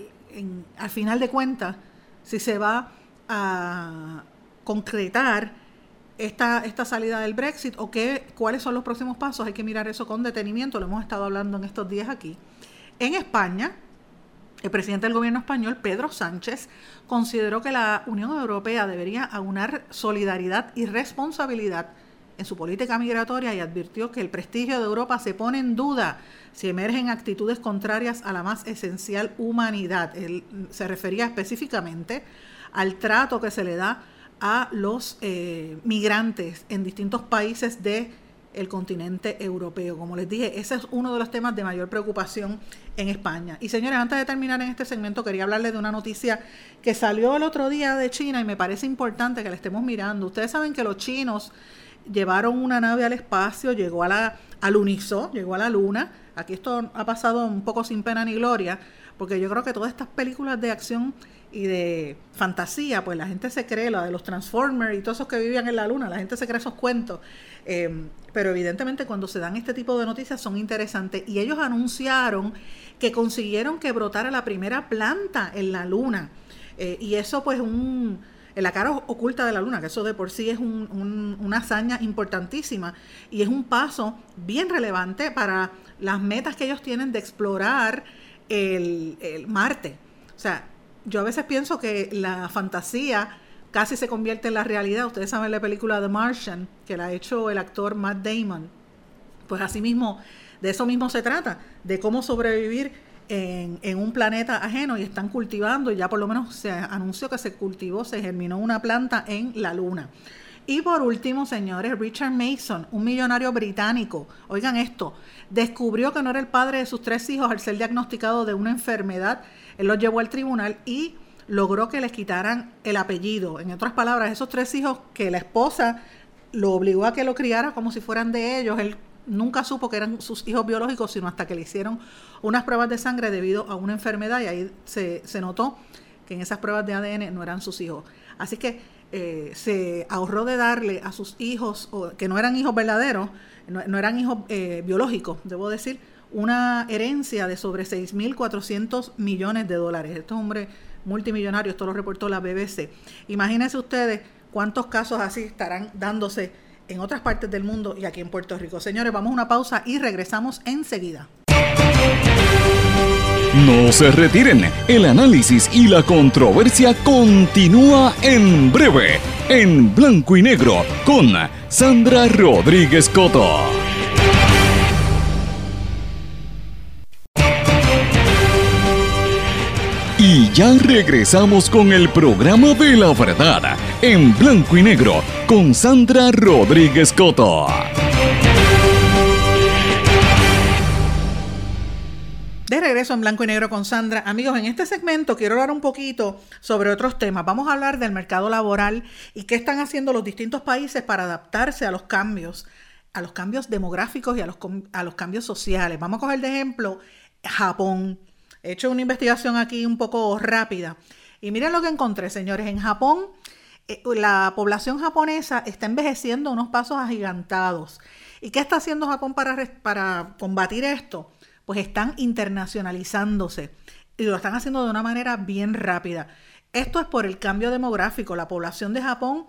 al final de cuentas, si se va a concretar esta, esta salida del Brexit o qué, cuáles son los próximos pasos. Hay que mirar eso con detenimiento, lo hemos estado hablando en estos días aquí. En España, el presidente del gobierno español, Pedro Sánchez, consideró que la Unión Europea debería aunar solidaridad y responsabilidad en su política migratoria y advirtió que el prestigio de Europa se pone en duda si emergen actitudes contrarias a la más esencial humanidad. Él se refería específicamente al trato que se le da a los eh, migrantes en distintos países de el continente europeo. Como les dije, ese es uno de los temas de mayor preocupación en España. Y señores, antes de terminar en este segmento, quería hablarles de una noticia que salió el otro día de China y me parece importante que la estemos mirando. Ustedes saben que los chinos llevaron una nave al espacio, llegó a la, al Uniso, llegó a la Luna. Aquí esto ha pasado un poco sin pena ni gloria, porque yo creo que todas estas películas de acción y de fantasía, pues la gente se cree, la de los Transformers y todos esos que vivían en la luna, la gente se cree esos cuentos. Em, pero evidentemente cuando se dan este tipo de noticias son interesantes. Y ellos anunciaron que consiguieron que brotara la primera planta en la luna. Eh, y eso pues un en la cara oculta de la luna, que eso de por sí es una hazaña importantísima y es un paso bien relevante para las metas que ellos tienen de explorar el, el Marte. O sea, yo a veces pienso que la fantasía casi se convierte en la realidad. Ustedes saben la película The Martian, que la ha hecho el actor Matt Damon. Pues así mismo, de eso mismo se trata, de cómo sobrevivir en, en, un planeta ajeno y están cultivando, ya por lo menos se anunció que se cultivó, se germinó una planta en la Luna. Y por último, señores, Richard Mason, un millonario británico, oigan esto, descubrió que no era el padre de sus tres hijos al ser diagnosticado de una enfermedad él los llevó al tribunal y logró que les quitaran el apellido. En otras palabras, esos tres hijos que la esposa lo obligó a que lo criara como si fueran de ellos, él nunca supo que eran sus hijos biológicos, sino hasta que le hicieron unas pruebas de sangre debido a una enfermedad y ahí se, notó que en esas pruebas de ADN no eran sus hijos. Así que eh, se ahorró de darle a sus hijos, que no eran hijos verdaderos, no, eran hijos eh, biológicos, debo decir, una herencia de sobre 6.400 millones de dólares. Este hombre multimillonario, esto lo reportó la BBC. Imagínense ustedes cuántos casos así estarán dándose en otras partes del mundo y aquí en Puerto Rico. Señores, vamos a una pausa y regresamos enseguida. No se retiren, el análisis y la controversia continúa en breve, en blanco y negro, con Sandra Rodríguez Coto. Ya regresamos con el programa de la verdad, en blanco y negro, con Sandra Rodríguez Coto. De regreso en blanco y negro con Sandra. Amigos, en este segmento quiero hablar un poquito sobre otros temas. Vamos a hablar del mercado laboral y qué están haciendo los distintos países para adaptarse a los cambios, a los cambios demográficos y a los, a los cambios sociales. Vamos a coger de ejemplo Japón. He hecho una investigación aquí un poco rápida. Y miren lo que encontré, señores. En Japón, eh, la población japonesa está envejeciendo unos pasos agigantados. ¿Y qué está haciendo Japón para, para combatir esto? Pues están internacionalizándose y lo están haciendo de una manera bien rápida. Esto es por el cambio demográfico. La población de Japón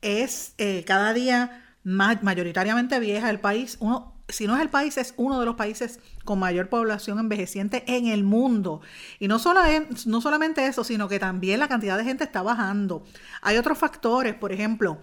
es eh, cada día más, mayoritariamente vieja. El país, uno, si no es el país, es uno de los países con mayor población envejeciente en el mundo. Y no, solo no solamente eso, sino que también la cantidad de gente está bajando. Hay otros factores, por ejemplo,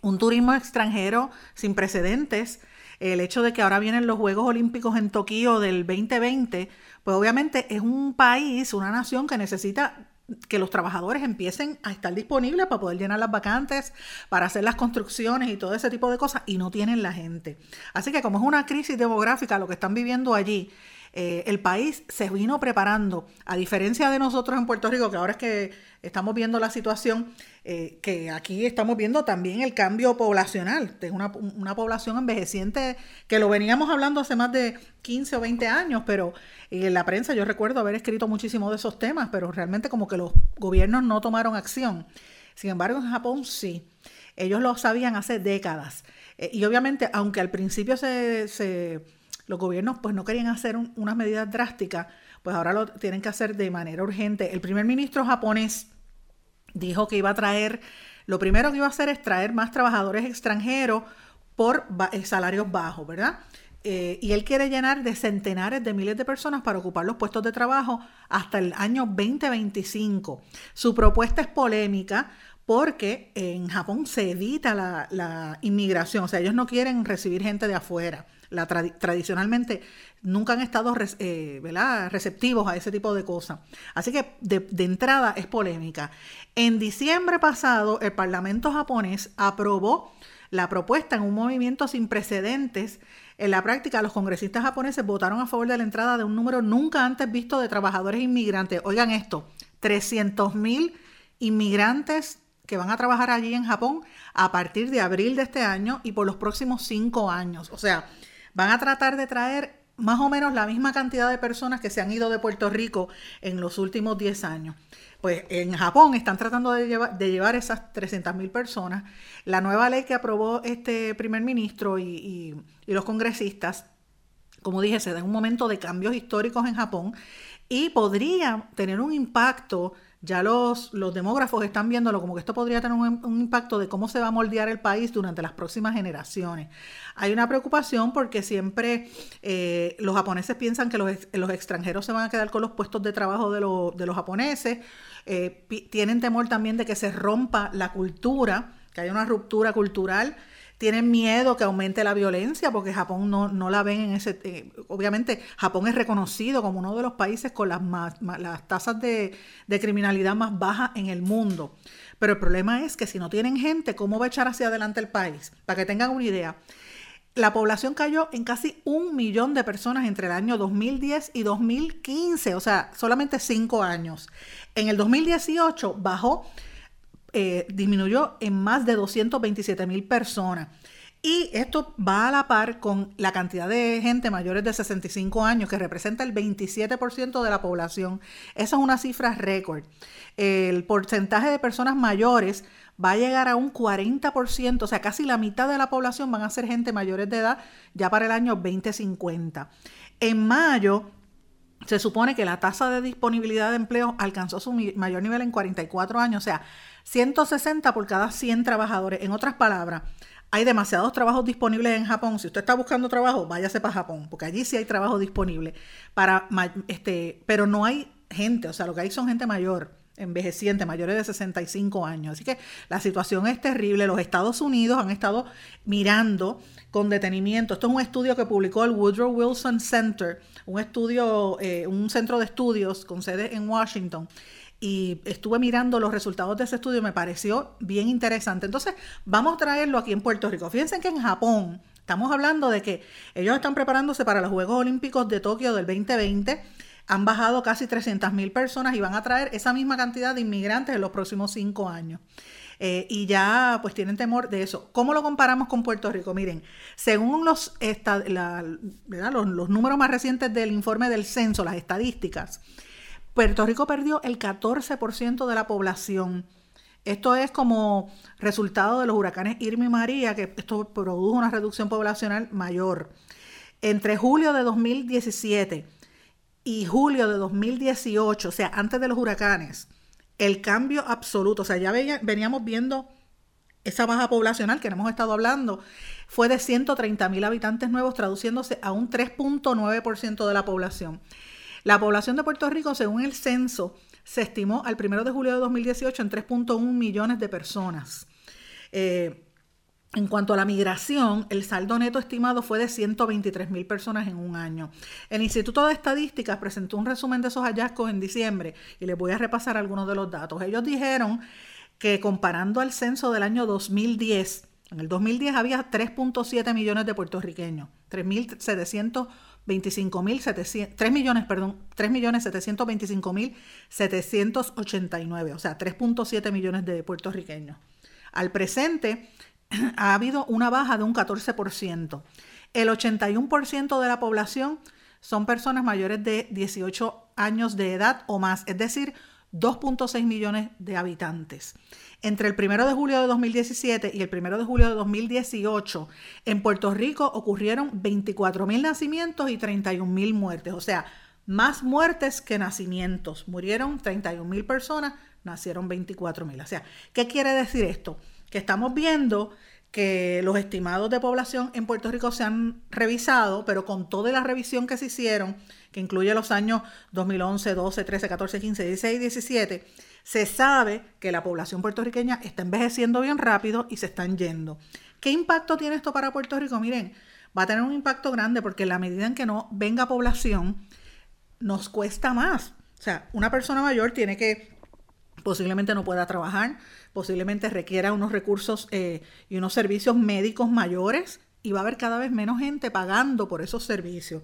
un turismo extranjero sin precedentes, el hecho de que ahora vienen los Juegos Olímpicos en Tokio del 2020, pues obviamente es un país, una nación que necesita que los trabajadores empiecen a estar disponibles para poder llenar las vacantes, para hacer las construcciones y todo ese tipo de cosas, y no tienen la gente. Así que como es una crisis demográfica lo que están viviendo allí, eh, el país se vino preparando, a diferencia de nosotros en Puerto Rico, que ahora es que estamos viendo la situación, eh, que aquí estamos viendo también el cambio poblacional, de una, una, población envejeciente, que lo veníamos hablando hace más de 15 o 20 años, pero en la prensa yo recuerdo haber escrito muchísimo de esos temas, pero realmente como que los gobiernos no tomaron acción. Sin embargo, en Japón sí. Ellos lo sabían hace décadas. Eh, y obviamente, aunque al principio se los gobiernos pues no querían hacer unas medidas drásticas, pues ahora lo tienen que hacer de manera urgente. El primer ministro japonés dijo que iba a traer, lo primero que iba a hacer es traer más trabajadores extranjeros por eh, salarios bajos, ¿verdad? eh, y él quiere llenar de centenares de miles de personas para ocupar los puestos de trabajo hasta el año 2025. Su propuesta es polémica porque en Japón se evita la, inmigración, o sea, ellos no quieren recibir gente de afuera. Tradicionalmente nunca han estado eh, receptivos a ese tipo de cosas. Así que de, de entrada es polémica. En diciembre pasado, el Parlamento japonés aprobó la propuesta en un movimiento sin precedentes en la práctica, los congresistas japoneses votaron a favor de la entrada de un número nunca antes visto de trabajadores inmigrantes. Oigan esto, 300 mil inmigrantes que van a trabajar allí en Japón a partir de abril de este año y por los próximos cinco años. O sea, van a tratar de traer más o menos la misma cantidad de personas que se han ido de Puerto Rico en los últimos 10 años. Pues en Japón están tratando de llevar, de llevar esas 300.000 personas. La nueva ley que aprobó este primer ministro y, y los congresistas, como dije, se da en un momento de cambios históricos en Japón y podría tener un impacto ya los, los demógrafos están viéndolo como que esto podría tener un, impacto de cómo se va a moldear el país durante las próximas generaciones. Hay una preocupación porque siempre eh, los japoneses piensan que los, los, extranjeros se van a quedar con los puestos de trabajo de, de los japoneses. Eh, tienen temor también de que se rompa la cultura, que haya una ruptura cultural tienen miedo que aumente la violencia porque Japón no, la ven en ese... Eh, obviamente Japón es reconocido como uno de los países con las, más, las tasas de, criminalidad más bajas en el mundo. Pero el problema es que si no tienen gente, ¿cómo va a echar hacia adelante el país? Para que tengan una idea. La población cayó en casi un millón de personas entre el año 2010 y 2015, o sea, solamente cinco años. En el 2018 bajó eh, disminuyó en más de 227 mil personas. Y esto va a la par con la cantidad de gente mayores de 65 años, que representa el 27% de la población. Esa es una cifra récord. El porcentaje de personas mayores va a llegar a un 40%, o sea, casi la mitad de la población van a ser gente mayores de edad ya para el año 2050. En mayo se supone que la tasa de disponibilidad de empleo alcanzó su mayor nivel en 44 años, o sea, 160 por cada 100 trabajadores. En otras palabras, hay demasiados trabajos disponibles en Japón. Si usted está buscando trabajo, váyase para Japón, porque allí sí hay trabajo disponible. Para, este, pero no hay gente, o sea, lo que hay son gente mayor, envejeciente, mayores de 65 años. Así que la situación es terrible. Los Estados Unidos han estado mirando con detenimiento. Esto es un estudio que publicó el Woodrow Wilson Center, un estudio, eh, un centro de estudios con sede en Washington y estuve mirando los resultados de ese estudio, me pareció bien interesante. Entonces, vamos a traerlo aquí en Puerto Rico. Fíjense que en Japón estamos hablando de que ellos están preparándose para los Juegos Olímpicos de Tokio del 2020. Han bajado casi 300 mil personas y van a traer esa misma cantidad de inmigrantes en los próximos cinco años. Eh, y ya pues tienen temor de eso. ¿Cómo lo comparamos con Puerto Rico? Miren, según los, los números más recientes del informe del censo, las estadísticas, Puerto Rico perdió el 14% de la población. Esto es como resultado de los huracanes Irma y María, que esto produjo una reducción poblacional mayor. Entre julio de 2017 y julio de 2018, o sea, antes de los huracanes, el cambio absoluto, o sea, ya veníamos viendo esa baja poblacional que hemos estado hablando, fue de 130 mil habitantes nuevos, traduciéndose a un 3.9% de la población. La población de Puerto Rico, según el censo, se estimó al 1 de julio de 2018 en 3.1 millones de personas. Eh, en cuanto a la migración, el saldo neto estimado fue de 123 mil personas en un año. El Instituto de Estadísticas presentó un resumen de esos hallazgos en diciembre y les voy a repasar algunos de los datos. Ellos dijeron que comparando al censo del año 2010, en el 2010 había 3.7 millones de puertorriqueños, 3.700 25 mil 3 millones, perdón, 3 millones 725 mil 789, o sea, 3.7 millones de puertorriqueños. Al presente ha habido una baja de un 14%. El 81% de la población son personas mayores de 18 años de edad o más, es decir, 2.6 millones de habitantes. Entre el 1 de julio de 2017 y el 1 de julio de 2018, en Puerto Rico ocurrieron 24 mil nacimientos y 31 mil muertes, o sea, más muertes que nacimientos. Murieron 31 mil personas, nacieron 24 mil. O sea, ¿qué quiere decir esto? Que estamos viendo que los estimados de población en Puerto Rico se han revisado, pero con toda la revisión que se hicieron, que incluye los años 2011, 12, 13, 14, 15, 16 y 17, se sabe que la población puertorriqueña está envejeciendo bien rápido y se están yendo. ¿Qué impacto tiene esto para Puerto Rico? Miren, va a tener un impacto grande porque en la medida en que no venga población, nos cuesta más. O sea, una persona mayor tiene que posiblemente no pueda trabajar, posiblemente requiera unos recursos eh, y unos servicios médicos mayores y va a haber cada vez menos gente pagando por esos servicios.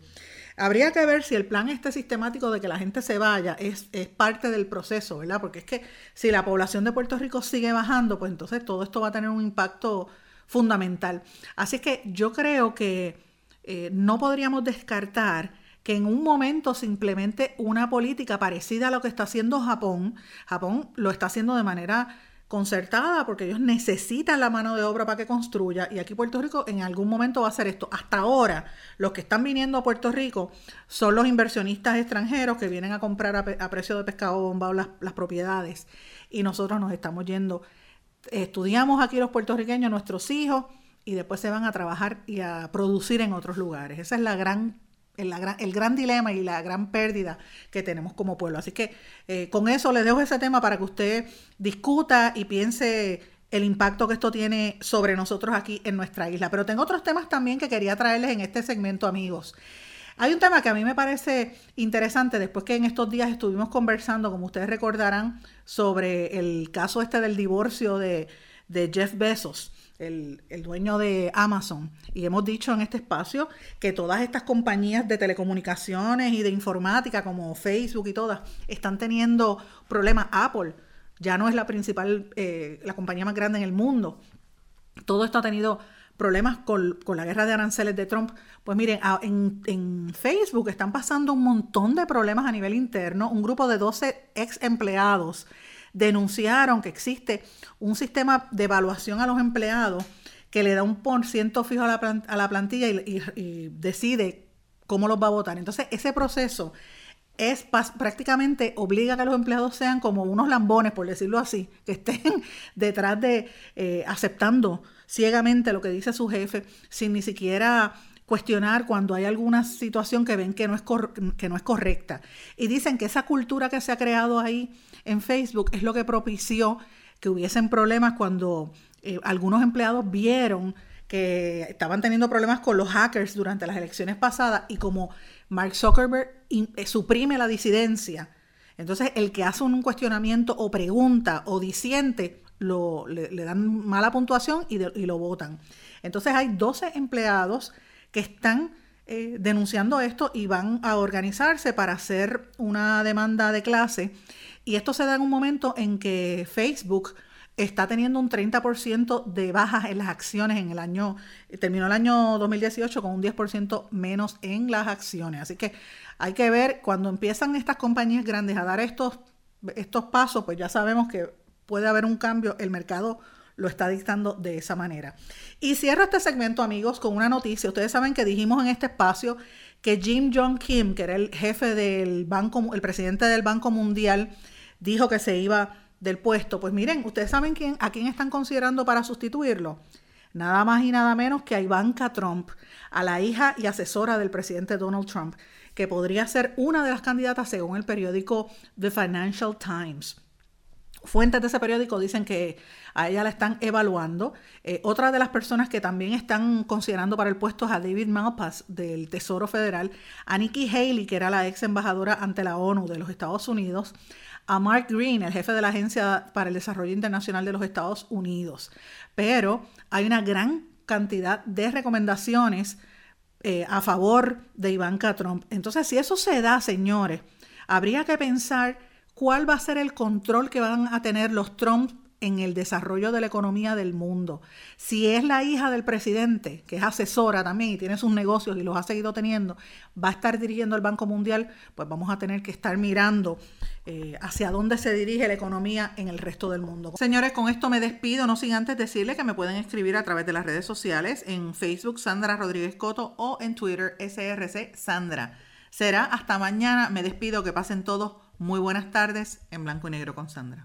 Habría que ver si el plan este sistemático de que la gente se vaya es, es, parte del proceso, ¿verdad? Porque es que si la población de Puerto Rico sigue bajando, pues entonces todo esto va a tener un impacto fundamental. Así que yo creo que eh, no podríamos descartar que en un momento se implemente una política parecida a lo que está haciendo Japón. Japón lo está haciendo de manera concertada porque ellos necesitan la mano de obra para que construya y aquí Puerto Rico en algún momento va a hacer esto. Hasta ahora los que están viniendo a Puerto Rico son los inversionistas extranjeros que vienen a comprar a, precio de pescado bombado las, las propiedades y nosotros nos estamos yendo. Estudiamos aquí los puertorriqueños, nuestros hijos y después se van a trabajar y a producir en otros lugares. Esa es la gran el, gran dilema y la gran pérdida que tenemos como pueblo. Así que eh, con eso les dejo ese tema para que usted discuta y piense el impacto que esto tiene sobre nosotros aquí en nuestra isla. Pero tengo otros temas también que quería traerles en este segmento, amigos. Hay un tema que a mí me parece interesante, después que en estos días estuvimos conversando, como ustedes recordarán, sobre el caso este del divorcio de, de Jeff Bezos el, dueño de Amazon. Y hemos dicho en este espacio que todas estas compañías de telecomunicaciones y de informática, como Facebook y todas, están teniendo problemas. Apple ya no es la principal, eh, la compañía más grande en el mundo. Todo esto ha tenido problemas con, la guerra de aranceles de Trump. Pues miren, en, en, Facebook están pasando un montón de problemas a nivel interno. Un grupo de 12 ex empleados denunciaron que existe un sistema de evaluación a los empleados que le da un por ciento fijo a la, a la plantilla y, decide cómo los va a votar. Entonces, ese proceso es prácticamente obliga a que los empleados sean como unos lambones, por decirlo así, que estén detrás de eh, aceptando ciegamente lo que dice su jefe, sin ni siquiera cuestionar cuando hay alguna situación que ven que no, es que no es correcta. Y dicen que esa cultura que se ha creado ahí en Facebook es lo que propició que hubiesen problemas cuando eh, algunos empleados vieron que estaban teniendo problemas con los hackers durante las elecciones pasadas y como Mark Zuckerberg eh, suprime la disidencia, entonces el que hace un cuestionamiento o pregunta o disiente, lo, le, dan mala puntuación y, lo votan. Entonces hay 12 empleados que están eh, denunciando esto y van a organizarse para hacer una demanda de clase y esto se da en un momento en que Facebook está teniendo un 30% de bajas en las acciones en el año, terminó el año 2018 con un 10% menos en las acciones. Así que hay que ver cuando empiezan estas compañías grandes a dar estos, estos pasos, pues ya sabemos que puede haber un cambio, el mercado lo está dictando de esa manera. Y cierro este segmento, amigos, con una noticia. Ustedes saben que dijimos en este espacio que Jim Jong Kim, que era el jefe del banco, el presidente del Banco Mundial, dijo que se iba del puesto. Pues miren, ustedes saben quién, a quién están considerando para sustituirlo. Nada más y nada menos que a Ivanka Trump, a la hija y asesora del presidente Donald Trump, que podría ser una de las candidatas según el periódico The Financial Times. Fuentes de ese periódico dicen que a ella la están evaluando. Eh, otra de las personas que también están considerando para el puesto es a David Malpass del Tesoro Federal, a Nikki Haley, que era la ex embajadora ante la ONU de los Estados Unidos, a Mark Green, el jefe de la Agencia para el Desarrollo Internacional de los Estados Unidos. Pero hay una gran cantidad de recomendaciones eh, a favor de Ivanka Trump. Entonces, si eso se da, señores, habría que pensar cuál va a ser el control que van a tener los Trump en el desarrollo de la economía del mundo. Si es la hija del presidente, que es asesora también y tiene sus negocios y los ha seguido teniendo, va a estar dirigiendo el Banco Mundial, pues vamos a tener que estar mirando eh, hacia dónde se dirige la economía en el resto del mundo. Señores, con esto me despido, no sin antes decirle que me pueden escribir a través de las redes sociales, en Facebook Sandra Rodríguez Coto o en Twitter SRC Sandra. Será hasta mañana, me despido, que pasen todos muy buenas tardes en blanco y negro con Sandra.